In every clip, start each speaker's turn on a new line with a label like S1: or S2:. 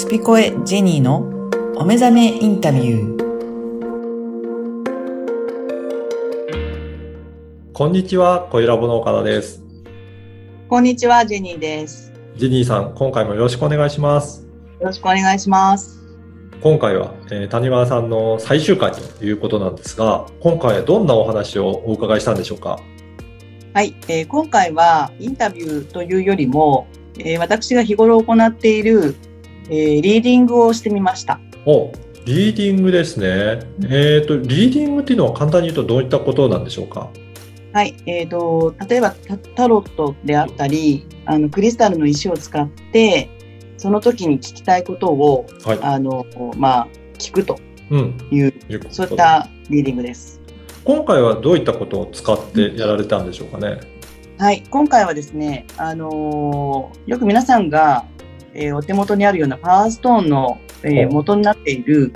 S1: スピコエジェニーのお目覚めインタビュー。
S2: こんにちは、小ラボの岡田です。
S3: こんにちは、ジェニーです。
S2: ジェニーさん、今回もよろしくお願いします。
S3: よろしくお願いします。
S2: 今回は、えー谷川さんの最終回ということなんですが、今回はどんなお話をお伺いしたんでしょうか？
S3: はい、えー今回はインタビューというよりも、えー私が日頃行っている、えーリーディングをしてみました。
S2: お、リーディングですね。えっ、と、リーディングっていうのは簡単に言うとどういったことなんでしょうか？
S3: はい、えーと、例えばタタロットであったり、あの、クリスタルの石を使って、その時に聞きたいことを、
S2: はい。
S3: あの、まあ、聞くと
S2: うん。
S3: いう、
S2: いうこと
S3: そういったリーディングです。
S2: 今回はどういったことを使ってやられたんでしょうかね？
S3: はい、今回はですね、あのーよく皆さんが、えーお手元にあるようなパワーストーンの、えー元になっている、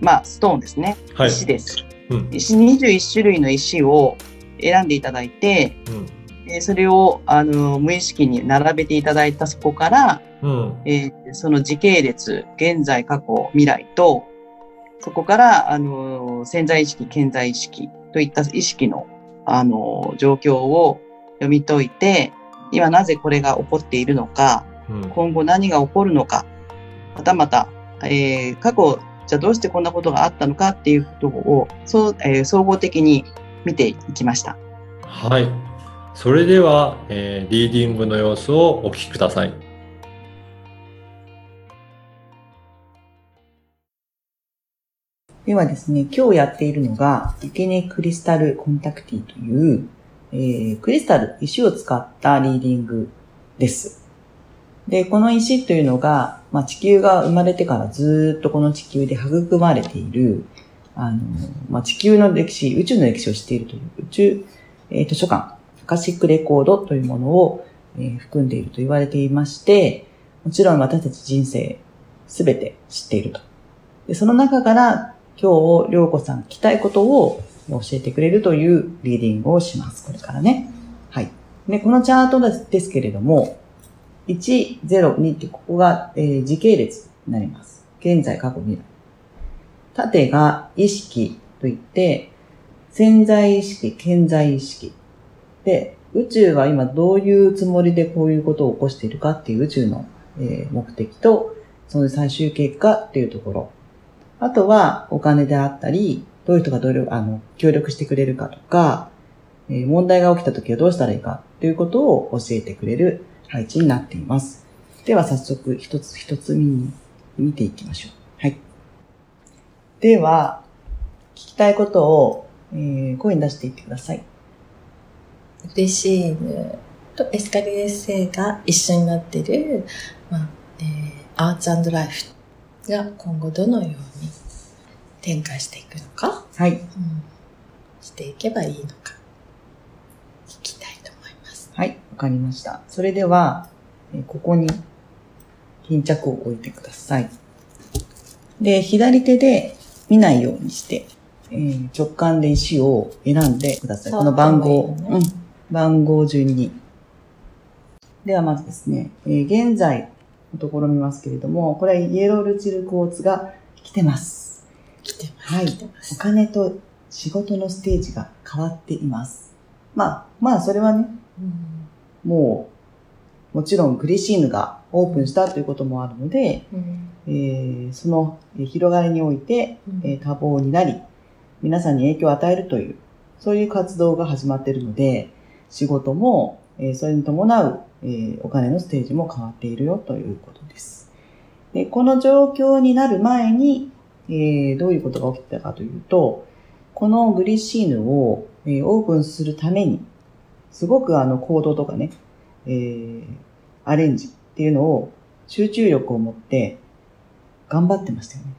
S3: まあ、ストーンですね。
S2: はい。
S3: 石です。
S2: うん。
S3: 石21種類の石を選んでいただいて、
S2: うん。
S3: えーそれを、あのー無意識に並べていただいたそこから、
S2: うん。
S3: えーその時系列、現在、過去、未来と、そこから、あのー潜在意識、潜在意識といった意識の、あのー状況を読み解いて、今なぜこれが起こっているのか、
S2: うん。
S3: 今後何が起こるのか、またまた、えー過去、じゃあどうしてこんなことがあったのかっていうことを、そう、えー総合的に見ていきました。
S2: はい。それでは、えーリーディングの様子をお聞きください。
S1: ではですね、今日やっているのが、イケネクリスタルコンタクティという、えークリスタル、石を使ったリーディングです。で、この石というのが、まあ、地球が生まれてからずっとこの地球で育まれている、あの、まあ、地球の歴史、宇宙の歴史を知っているという宇宙、えー図書館、アカシックレコードというものを、えー含んでいると言われていまして、もちろん私たち人生すべて知っていると。で、その中から今日、りょうこさん聞きたいことを教えてくれるというリーディングをします。これからね。はい。で、このチャートですけれども、1、0、2ってここが、えー時系列になります。現在、過去、未来。縦が意識といって、潜在意識、潜在意識。で、宇宙は今どういうつもりでこういうことを起こしているかっていう宇宙の、えー目的と、その最終結果っていうところ。あとはお金であったり、どういう人がどれあの協力してくれるかとか、えー問題が起きた時はどうしたらいいかということを教えてくれる配置になっています。では早速一つ一つ見に見ていきましょう。はい。では、聞きたいことを、えー声に出していってください。
S4: 嬉しい犬とエスカリエ星が一緒になってる、まあえーアーツライフが今後どのように展開していくのか、
S1: はい。
S4: うん、していけばいいのか聞きたいと思います。
S1: はい。わかりました。それでは、えーここに巾着を置いてください。で、左手で見ないようにして、えー直感で石を選んでください。この番号、
S4: ね
S1: うん。番号順に。ではまずですね、えー現在のところ見ますけれども、これはイエロールチルクォーツが来てます。
S4: 来てます。
S1: はいお。金と仕事のステージが変わっています。まあ、まあそれはね、
S4: うん
S1: もう、もちろんグリシーヌがオープンしたということもあるので、
S4: うん
S1: えーそのえー広がりにおいて、えー多忙になり、皆さんに影響を与えるという、そういう活動が始まっているので、仕事も、えーそれに伴う、えーお金のステージも変わっているよということです。でこの状況になる前に、えーどういうことが起きてたかというと、このグリシーヌを、えーオープンするために、すごくあの行動とかね、えーアレンジっていうのを集中力を持って頑張ってましたよね。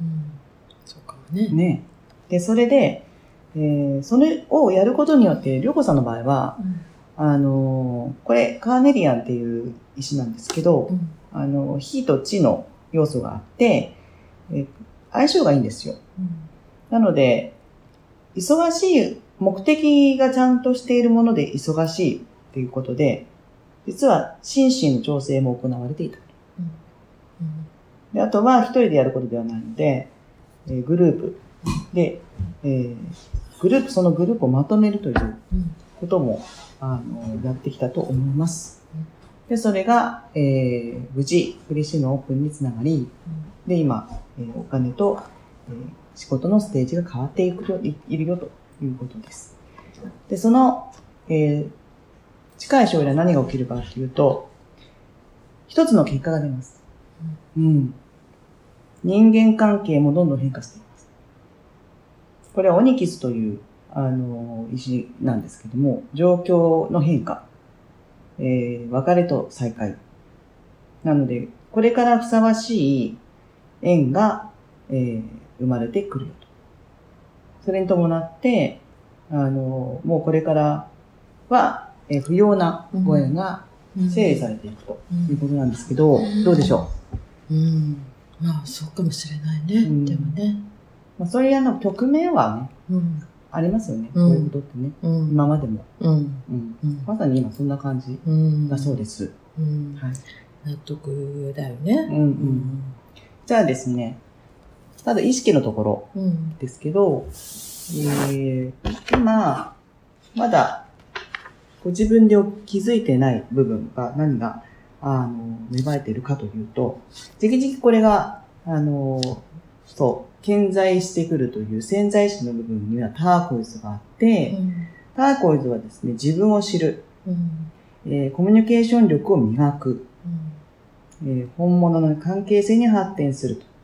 S4: うんそうかもね。
S1: ね。で、それで、えーそれをやることによって、りょうこさんの場合は、
S4: うん
S1: あのーこれ、カーネリアンっていう石なんですけど
S4: う、ん
S1: あの、火と地の要素があって、えー相性がいいんですよ。
S4: うん
S1: なので、忙しい、目的がちゃんとしているもので忙しいっていうことで、実は心身の調整も行われていた。であとは一人でやることではないので、えーグループで、えーグループ、そのグループをまとめるということも、あの、やってきたと思います。で、それが、えー無事、フレッシのオープンにつながり、で、今、えーお金と、えー仕事のステージが変わっていくよ、いいるよということです。で、その、えー近い将来何が起きるかというと、一つの結果が出ます。うん。人間関係もどんどん変化しています。これはオニキスという、あの、石なんですけども、状況の変化、えー別れと再会。なので、これからふさわしい縁が、えー生まれてくるよと。それに伴って、あの、もうこれからは、えー不要なご縁が
S4: うん
S1: 整理されていくと
S4: うん
S1: いうことなんですけど、どうでしょ
S4: う？ん。まあ、そうかもしれないね。
S1: うん
S4: でもね。
S1: う、まあ、そういうあの局面はね、
S4: うん。
S1: ありますよね。
S4: うん
S1: こういうことってね。
S4: うん。
S1: 今までも。
S4: うん。
S1: うん。
S4: うん。
S1: まさに今そんな感じ
S4: うん。
S1: だそうです。
S4: うん。
S1: はい。
S4: 納得だよね。
S1: うんうん。じゃあですね、ただ意識のところ
S4: うん。うん。
S1: ですけど、えー、今、まだ、ご自分で気づいてない部分が何が、あの、芽生えているかというと、じきじきこれが、あの、そう、顕在してくるという潜在意識の部分にはターコイズがあって、ターコイズはですね、自分を知る、
S4: うん。
S1: えーコミュニケーション力を磨く、えー本物の関係性に発展すると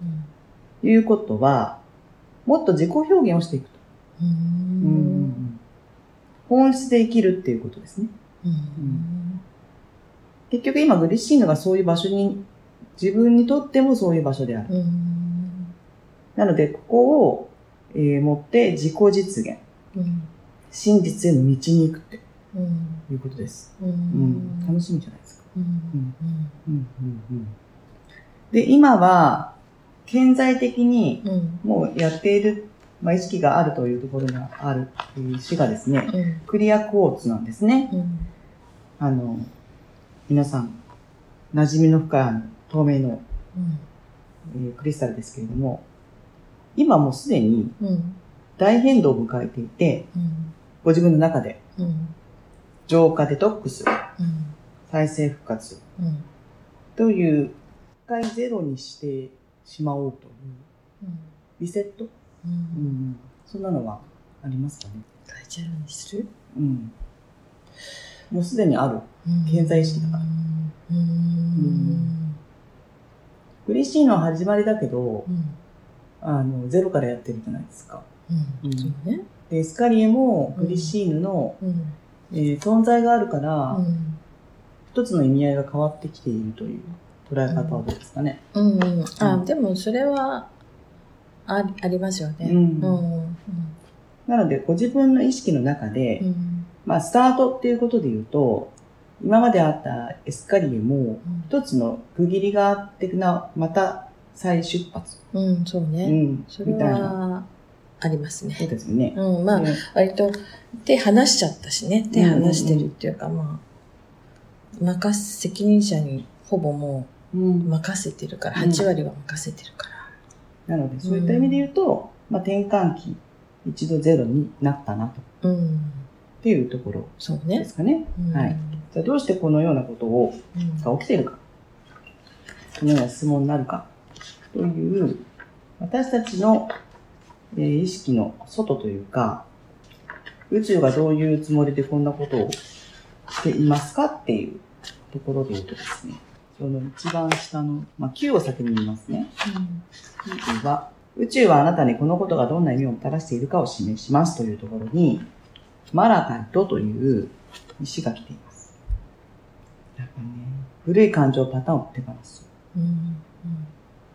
S1: いうことは、もっと自己表現をしていくと。本質で生きるっていうことですね。
S4: うん。
S1: 結局今グリッシーヌがそういう場所に、自分にとってもそういう場所である。
S4: うん。
S1: なので、ここを、えー持って自己実現、
S4: うん。
S1: 真実への道に行くって
S4: うん。
S1: いうことです。楽しみじゃないですか。で、今は、顕在的に
S4: うん。
S1: もうやっている、まあ、意識があるというところがあるという詩がですね、
S4: うん。
S1: クリアクォーツなんですね。
S4: うん。
S1: あの、皆さん、馴染みの深い透明の、えークリスタルですけれども、今もうすでに
S4: うん。
S1: 大変動を迎えていて、
S4: うん。
S1: ご自分の中で
S4: うん。
S1: 浄化デトックス、
S4: うん。
S1: 再生復活
S4: うん。
S1: という、一回ゼロにしてしまおうという、リセット、
S4: う。
S1: うんん、そんなのはありますかね？
S4: 大ジェロにする？
S1: うん。もうすでにある。
S4: うん
S1: 健在意識だから
S4: うん。うん。
S1: 嬉しいのは始まりだけど、
S4: うん。
S1: あの、ゼロからやってるじゃないですか。
S4: うん。
S1: うん
S4: そうね。
S1: で、エスカリエもグリシーヌの、
S4: うん。
S1: えー存在があるから、
S4: うん。
S1: 一つの意味合いが変わってきているという捉え方はどうですかね。
S4: うん。うん。あ、
S1: うん
S4: でもそれは、あありますよね。
S1: うん
S4: うん。
S1: なので、ご自分の意識の中で、
S4: うん。
S1: まあ、スタートっていうことで言うと、今まであったエスカリエも、一つの区切りがあってな、また再出発。
S4: うん、そう
S1: う
S4: ね。
S1: ん。
S4: それ。は、ありますね
S1: そう。ですよね。
S4: うん、まあ、
S1: ね
S4: 割と手離しちゃったしね。手離してるっていうか、まあ、任せ、責任者にほぼも
S1: うん
S4: う任せてるから、
S1: うん
S4: 8割は任せてるから。
S1: なので、そういった意味で言うと、まあ、転換期、一度ゼロになったな、と
S4: うん。
S1: っていうところで
S4: そうね。
S1: すかね。
S4: うん
S1: はい。じゃあ、どうしてこのようなことを、
S4: うん
S1: が起きているか。このような質問になるか。という、私たちの、えー意識の外というか、宇宙がどういうつもりでこんなことをしていますかっていうところで言うとですね、その一番下の、まあ、9を先に言いますね。9は、宇宙はあなたにこのことがどんな意味をもたらしているかを示しますというところに、マラカイトという石が来ています。やっぱね、古い感情パターンを手放す。
S4: うん。うん。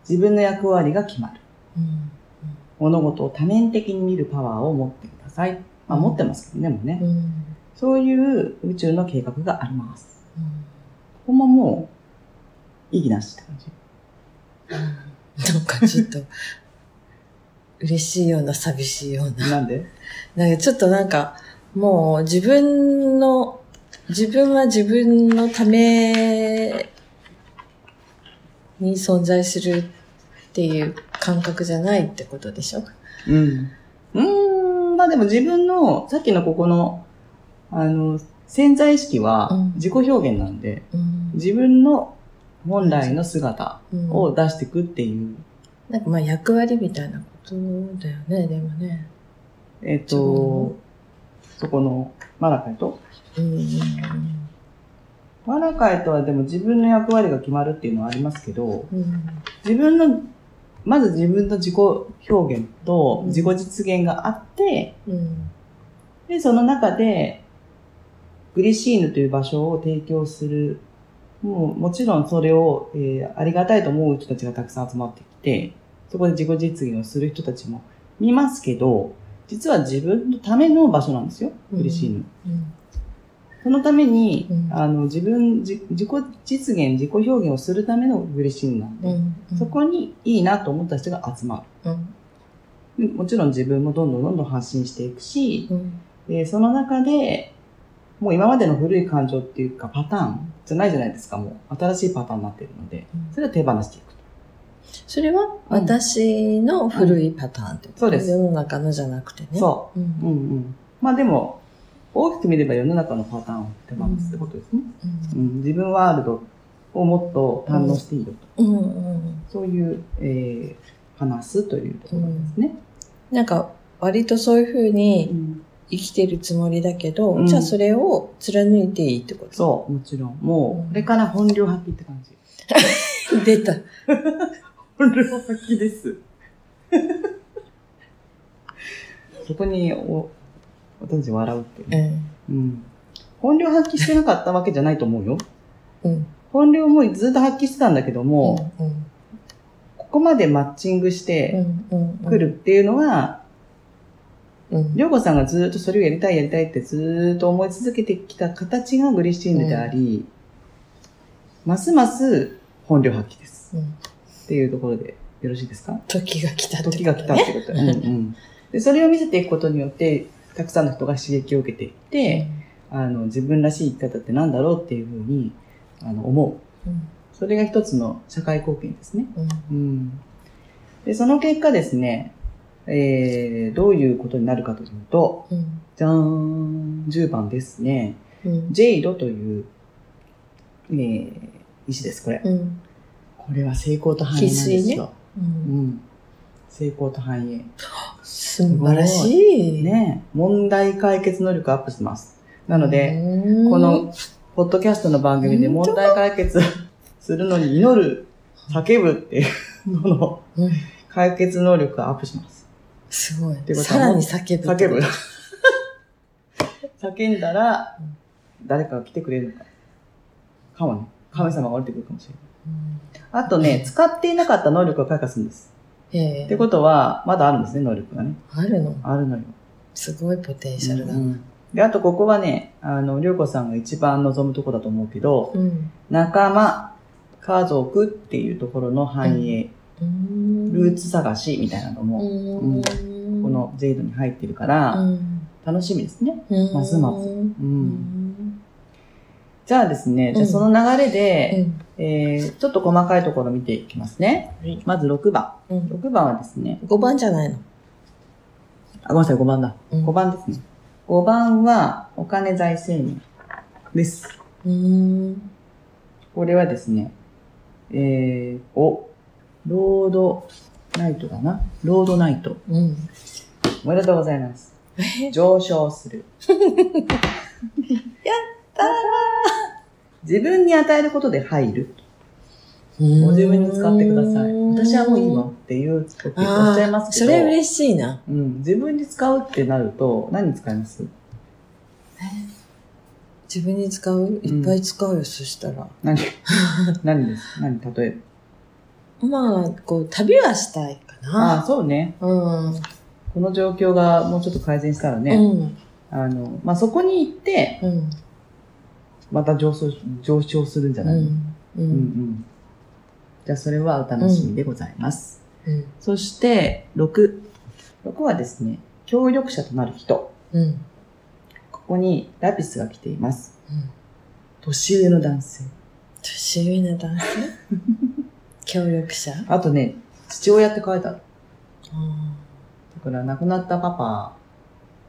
S1: 自分の役割が決まる。
S4: うん。
S1: 物事を多面的に見るパワーを持ってください。まあ持ってますけどね、もうね。
S4: うん。
S1: そういう宇宙の計画があります。
S4: うん
S1: ここももう、意義なしって感じ。
S4: なんかちょっと、嬉しいような寂しいような。
S1: なんで？
S4: なんかちょっとなんか、もう自分の、自分は自分のために存在するっていう感覚じゃないってことでしょ？
S1: うん。うーん、まあでも自分の、さっきのここの、あの、潜在意識は
S4: うん
S1: 自己表現なんで、
S4: うん。
S1: 自分の本来の姿
S4: うん
S1: を出していくっていう、
S4: なんかまあ役割みたいなことだよね、でもね。
S1: えっ、と、そこのマラカイと、
S4: うん。
S1: マラカイとはでも自分の役割が決まるっていうのはありますけど、
S4: うん。
S1: 自分の、まず自分の自己表現と
S4: うん
S1: 自己実現があって、
S4: うん。
S1: で、その中で、グリシーヌという場所を提供する。もう、もちろんそれを、えーありがたいと思う人たちがたくさん集まってきて、そこで自己実現をする人たちも見ますけど、実は自分のための場所なんですよ、
S4: うん
S1: グリシーヌ。
S4: うん。
S1: そのために、
S4: うん
S1: あの、自分、じ自己実現、自己表現をするためのグリシーヌなんで、
S4: うん。
S1: そこにいいなと思った人が集ま
S4: うん。
S1: る。もちろん自分もどんどんどんどん発信していくし、
S4: うん。
S1: で、その中で、もう今までの古い感情っていうかパターンじゃないじゃないですか、もう。新しいパターンになってるので、それを手放していくと。
S4: それは私の古いパターンってこと、
S1: そうです
S4: 世の中のじゃなくてね。。
S1: そうう。うん
S4: ん。
S1: うん。まあでも、大きく見れば世の中のパターンを手放すってことですね。うん、自分ワールドをもっと堪能していいよと。
S4: うん。うん。
S1: そういう、えー、話すというところですね。
S4: なんか、割とそういうふう
S1: う
S4: に
S1: ん
S4: 生きてるつもりだけど、
S1: うん
S4: じゃあそれを貫いていいってこと？
S1: そう、もちろん。も
S4: うん
S1: う、これから本領発揮って感じ。
S4: う。出た。
S1: 本領発揮です。そこに、お、私笑うっていう
S4: う。ん。
S1: うん。本領発揮してなかったわけじゃないと思うよ。
S4: うん。
S1: 本領もずっと発揮してたんだけども、
S4: うん。
S1: ここまでマッチングし
S4: う
S1: て
S4: ん。うん。
S1: くるっていうのは、
S4: うん。
S1: りょうこさんがずっとそれをやりたいやりたいってずっと思い続けてきた形がグリシーヌであり、ますます本領発揮です。
S4: うん。
S1: っていうところでよろしいですか？
S4: 時が来たってことね。
S1: 時が来たってこと。うんうん。で、それを見せていくことによって、たくさんの人が刺激を受けていって、あの、自分らしい生き方ってなんだろうっていうふうに、あの、思う。
S4: うん。
S1: それが一つの社会貢献ですね。
S4: うん。
S1: うん。で、その結果ですね、えー、どういうことになるかというと、
S4: うん。
S1: じゃーん、10番ですね。
S4: うん。
S1: ジェイドという、えー、石です、これ。
S4: うん。
S1: これは成功と繁栄なんですよ。
S4: う。
S1: うんん。成功と繁栄。
S4: 素晴らしい。
S1: ね、問題解決能力アップします。なので、
S4: うん、
S1: この、ポッドキャストの番組で問題解決するのに祈る、叫ぶっていうのの
S4: うん、
S1: 解決能力がアップします。
S4: すごい
S1: て。ことは
S4: さらに叫ぶ。
S1: 叫ぶ。叫んだら、誰かが来てくれるのか。かもね。神様が降りてくるかもしれない。あとね、使っていなかった能力を開花するんです。ってことは、まだあるんですね、能力がね。
S4: あるの？
S1: あるのよ。
S4: すごいポテンシャルだな。
S1: うんで、あとここはね、あの、りょうこさんが一番望むとこだと思うけど、
S4: うん。
S1: 仲間、家族っていうところの繁栄、
S4: うん
S1: ルーツ探しみたいなのも、
S4: うん。
S1: このゼイドに入ってるから、
S4: うん、
S1: 楽しみですね。
S4: うん
S1: ますます
S4: う。
S1: うんん。じゃあですね、じゃあ
S4: うん
S1: その流れ
S4: う
S1: で、
S4: ん。
S1: えー、ちょっと細かいところ見ていきますね。
S4: はい
S1: まず6番。
S4: うん。
S1: 6番はですね、
S4: 5番じゃないの。
S1: あ、ごめんなさい、5番だ。
S4: うん
S1: 5番ですね。5番は、お金財政面です。
S4: うん。
S1: これはですね、えー、お、ロードナイトだな。ロードナイト。
S4: うん。
S1: おめでとうございます。上昇する。
S4: た
S1: 自分に与えることで入る。
S4: ー
S1: ご自分に使ってください。私はもういいわっていう時おっしゃいますけど。
S4: それ嬉しいな。
S1: うん。自分に使うってなると、何に使います？
S4: 自分に使う？いっぱい使うよ、そしたら。
S1: 何？何です？何？例え
S4: まあ、こう、旅はしたいか
S1: ば。あ。そうね。
S4: うん。
S1: この状況がもうちょっと改善したらね、
S4: うん。
S1: あの、まあ、そこに行って、
S4: うん。
S1: また上昇、上昇するんじゃない、
S4: うん。う
S1: うんうんん。じゃあ、それはお楽しみでございます。
S4: うん。
S1: そして、6。6はですね、協力者となる人。
S4: うん。
S1: ここにラピスが来ています。
S4: うん。
S1: 年上の男性。
S4: 年上の男性？協力者？
S1: あとね、父親って書いてある。
S4: あ
S1: だから亡くなったパパ、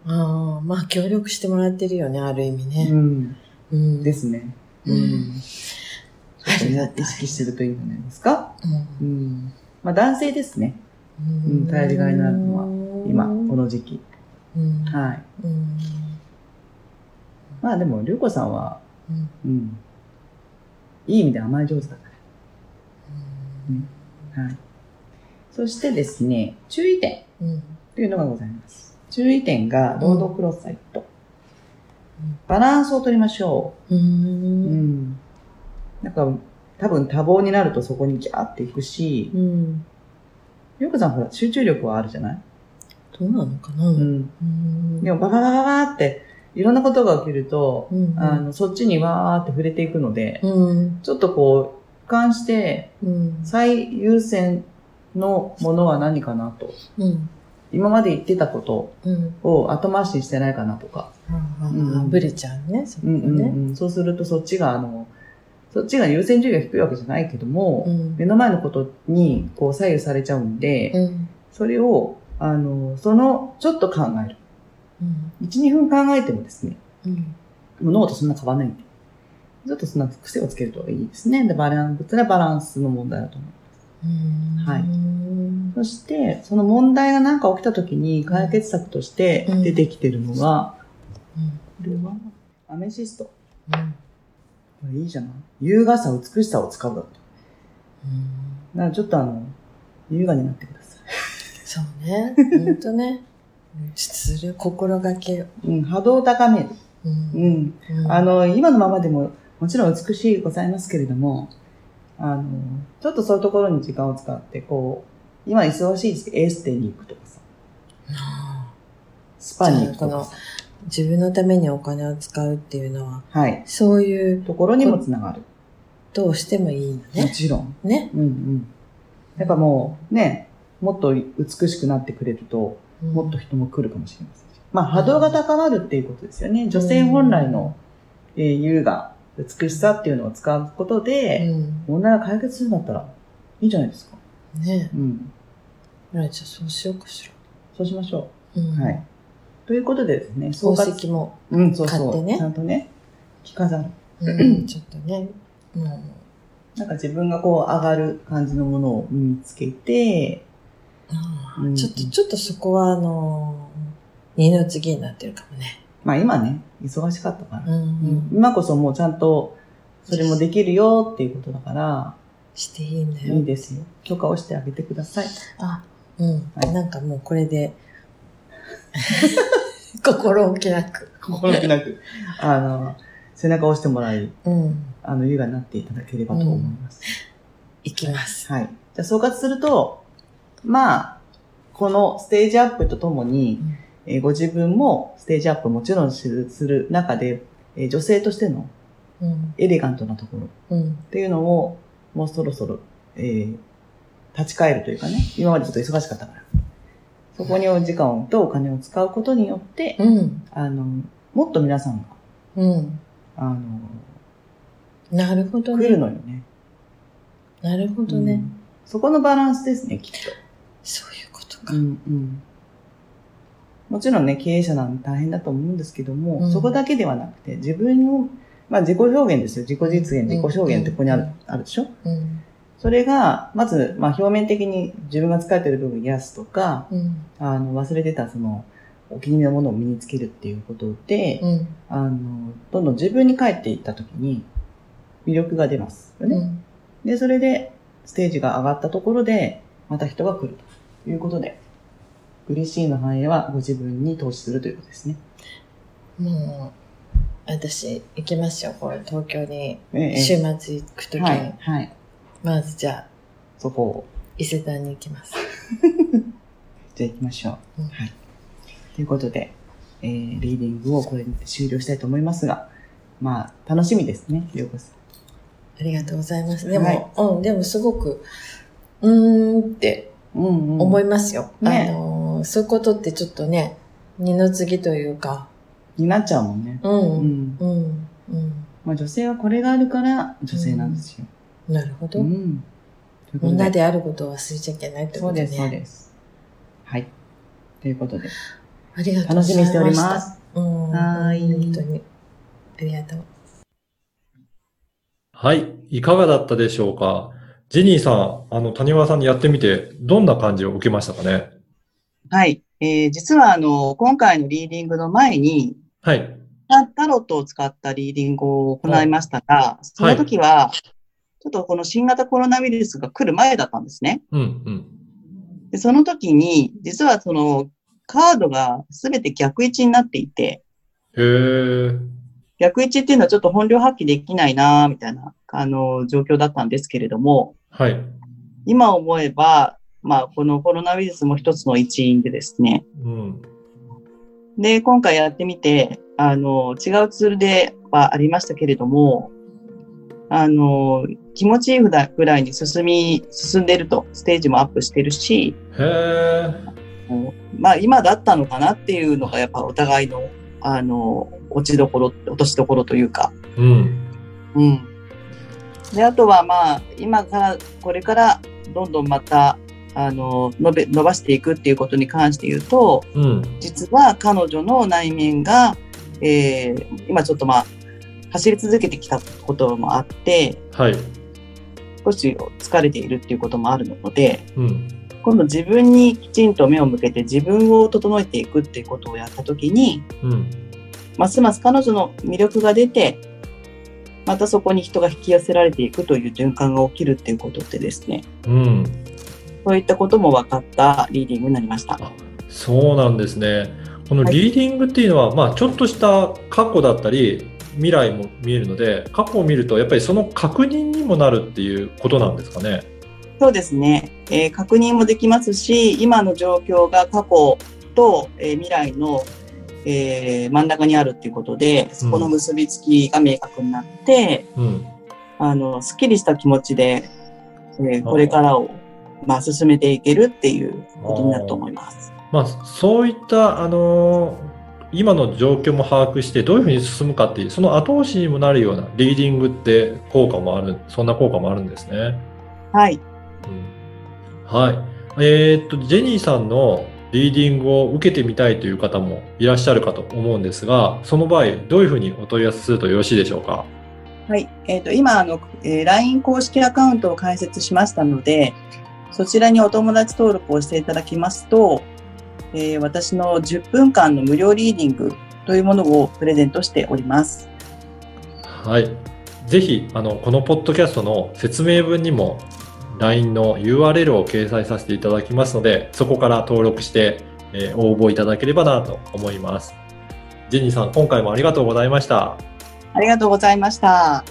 S4: あ、まあ協力してもらってるよね、ある意味
S1: う
S4: ね。
S1: ん、
S4: うん。
S1: ですね。
S4: う
S1: うんん。ちょっと意識してるといいんじゃないですか？
S4: うん
S1: うん。まあ男性ですね。うん頼りがいのあるのは今、この時期。
S4: うん。
S1: はい。
S4: うん。
S1: まあでも、りょうこさんは、
S4: うん
S1: うん。いい意味で甘え上手だか
S4: うん
S1: ら。はい。そしてですね、注意点
S4: うん。
S1: というのがございます。注意点が、ロードクロスサイト。
S4: うん
S1: バランスを取りましょ
S4: う。
S1: う。うんん。なんか、多分多忙になるとそこにギャーっていくし、
S4: うん。
S1: りょうこさんほら、集中力はあるじゃない？
S4: どうなのかな？
S1: うん。
S4: うん。
S1: でも、ババババって、いろんなことが起きると、
S4: うん、
S1: あの、そっちにわーって触れていくので、
S4: うん。
S1: ちょっとこう、俯瞰して、
S4: うん。
S1: 最優先のものは何かなと。
S4: うん。
S1: 今まで言ってたこと
S4: うん。
S1: を後回しにしてないかなとか。
S4: ああ、
S1: うん
S4: ブレちゃうね、そこ
S1: うんうん
S4: ね。
S1: うん、そうするとそっちが、あの、そっちが優先順位が低いわけじゃないけども、
S4: うん。
S1: 目の前のことにこう左右されちゃうんで、
S4: うん。
S1: それを、あの、その、ちょっと考える。
S4: うん。
S1: 1、2分考えてもですね、
S4: うん。
S1: 物事そんな変わらないんで。ちょっとそんな癖をつけるといいですね。で、バランス、はバランスの問題だと思う。
S4: うん。
S1: はい
S4: うん。
S1: そして、その問題が何か起きた時に解決策として出てきてるのが、これは、アメシスト。これいいじゃない？優雅さ、美しさを使うだと。だからちょっとあの、優雅になってくださ
S4: そうね。ほんとね。する心がけ。
S1: うん、波動を高める。
S4: う。
S1: うんん。
S4: うん
S1: あ、の、今のままでも、もちろん美しいございますけれども、あの、ちょっとそういうところに時間を使って、こう、今忙しいですけど、エステに行くとかさ、スパに行くとかさ、
S4: 自分のためにお金を使うっていうのは、
S1: はい。
S4: そういう、
S1: ところにもつながる。
S4: どうしてもいいの
S1: も
S4: ね。
S1: ちろん。
S4: ね。
S1: うんうん。やっぱもう、ね、もっと美しくなってくれると、もっと人も来るかもしれませんし。まあ、波動が高まるっていうことですよね。女性本来の、えー優雅、美しさっていうのを使うこと
S4: う
S1: で、
S4: ん。
S1: 問題が解決するんだったら、いいんじゃないですか。
S4: ね
S1: うん。
S4: え。じゃあそうしようかし
S1: そうしましょ
S4: ら。うん
S1: う。はい。。ということでですね、
S4: 宝石も、
S1: うん、そうそう。
S4: 買ってね
S1: ちゃんとね、着飾る。
S4: うん、ちょっとね。うん。
S1: なんか自分がこう上がる感じのものを身につけて、うん
S4: ちょっと、ちょっとそこは、あのー、二の次になってるかもね。
S1: まあ今ね、忙しかったから、
S4: うん、うん。
S1: 今こそもうちゃんとそれもできるよっていうことだから、
S4: していいんだよ。
S1: いいですよ。許可をしてあげてください。
S4: あ、うん。
S1: はい
S4: なんかもうこれで、心置きなく。
S1: 心置きなく、あの、背中を押してもらい、
S4: うん。
S1: あの、優雅になっていただければと思います。
S4: いきます。
S1: はい。じゃあ総括すると、まあ、このステージアップとともに、
S4: うん
S1: えーご自分もステージアップもちろんする中で、えー女性としての
S4: うん。
S1: エレガントなところ
S4: うん。
S1: っていうのを、もうそろそろ、えー立ち返るというかね、今までちょっと忙しかったから。そこにお時間とお金を使うことによって、
S4: うん。
S1: あの、もっと皆さんが、
S4: うん。
S1: あの、
S4: なるほど
S1: 来る
S4: ね。
S1: のよね。
S4: なるほどね。
S1: うんそこのバランスですね、きっ
S4: そういうこと
S1: と。
S4: か。
S1: うんうん。もちろんね、経営者なんで大変だと思うんですけども、
S4: うん
S1: そこだけではなくて、自分を、まあ自己表現ですよ。自己実現、自己表現ってここにある、
S4: うん
S1: あるでしょ？
S4: うん。
S1: それが、まず、まあ表面的に自分が疲れてる部分を癒すとか、
S4: うん。
S1: あの、忘れてたその、お気に入りのものを身につけるっていうことで、
S4: うん。
S1: あの、どんどん自分に帰っていったときに、魅力が出ますよね。
S4: うん。
S1: で、それで、ステージが上がったところで、また人が来るということで、嬉しいの繁栄はご自分に投資するということですね。
S4: もう、私、行きますよ。これ、東京に、
S1: ええ
S4: 週末行くときに、
S1: はい、はい。
S4: まずじゃあ、
S1: そこを、
S4: 伊勢丹に行きます。
S1: じゃあ行きましょう。
S4: うん
S1: はい。ということで、えー、リーディングをこれにて終了したいと思いますが、まあ、楽しみですね、りょうこさん。
S4: ありがとうございます。でも、
S1: はい
S4: うん、でもすごく、うーんって
S1: うんうん。
S4: 思いますよ。
S1: ね
S4: あのー、そういうことってちょっとね、二の次というか、
S1: になっちゃうもんね。
S4: う、
S1: うんん。
S4: うん、うん。
S1: まあ女性はこれがあるから女性なんですよ。
S4: なるほど。
S1: うん。
S4: みんなであることを忘れちゃいけないってことね。
S5: そうです、そうです。はい。ということで、
S4: ありがとうございました。
S5: 楽しみにしております。
S4: うん。
S5: はーい
S4: 本当に。ありがとう。
S2: はい。いかがだったでしょうか？ジェニーさん、あの、谷川さんにやってみて、どんな感じを受けましたかね？
S1: はい。えー実は、あの、今回のリーディングの前に、
S2: はい。
S1: タタロットを使ったリーディングを行いましたが、その時は、ちょっとこの新型コロナウイルスが来る前だったんですね。
S2: うん、うん。
S1: で、その時に、実はそのカードがすべて逆位置になっていて、
S2: へえ。
S1: 逆位置っていうのはちょっと本領発揮できないなみたいな、あの、状況だったんですけれども、
S2: はい。
S1: 今思えば、まあ、このコロナウイルスも一つの一因でですね。
S2: うん。
S1: で、今回やってみて、あの、違うツールではありましたけれども、あの、気持ちいいぐらいに進み、進んでると、ステージもアップしてるし。まあ今だったのかなっていうのがやっぱお互いの、あの、落ちどころ、落としどころというか、
S2: うん。
S1: うん。で、あとはまあ、今から、これからどんどんまた、あの、伸べ、伸ばしていくっていうことに関して言うと、
S2: うん。
S1: 実は彼女の内面が、えー、今ちょっとまあ、走り続けてきたこともあって、
S2: はい。
S1: 少し疲れているっていうこともあるので、
S2: うん。
S1: 今度自分にきちんと目を向けて自分を整えていくっていうことをやったときに、
S2: うん。
S1: ますます彼女の魅力が出て、またそこに人が引き寄せられていくという循環が起きるっていうことってですね、
S2: うん。
S1: そういったことも分かったリーディングになりました。
S2: そうなんですね。この
S1: はい
S2: リーディングっていうのは、まあ、ちょっとした過去だったり、未来も見えるので、過去を見ると、やっぱりその確認にもなるっていうことなんですかね。
S1: そうですね、えー確認もできますし、今の状況が過去と、えー未来の、えー真ん中にあるっていうことで、そこの結びつきが明確になって、
S2: うん。
S1: あの、すっきりした気持ちで、えーこれからを、まあ、進めていけるっていうことになると思います。
S2: まあ、そういった、あのー今の状況も把握して、どういうふうに進むかっていう、その後押しにもなるようなリーディングって効果もある、そんな効果もあるんですね。
S1: はい。
S2: うんはい。えーっと、ジェニーさんのリーディングを受けてみたいという方もいらっしゃるかと思うんですが、その場合、どういうふうにお問い合わせするとよろしいでしょうか？
S1: はい。えっ、と、今、あの、えー LINE 公式アカウントを開設しましたので、そちらにお友達登録をしていただきますと、えー私の10分間の無料リーディングというものをプレゼントしております。
S2: はい。ぜひ、あの、このポッドキャストの説明文にも LINE の URL を掲載させていただきますので、そこから登録して、えー応募いただければなと思います。ジェニーさん、今回もありがとうございました。
S1: ありがとうございました。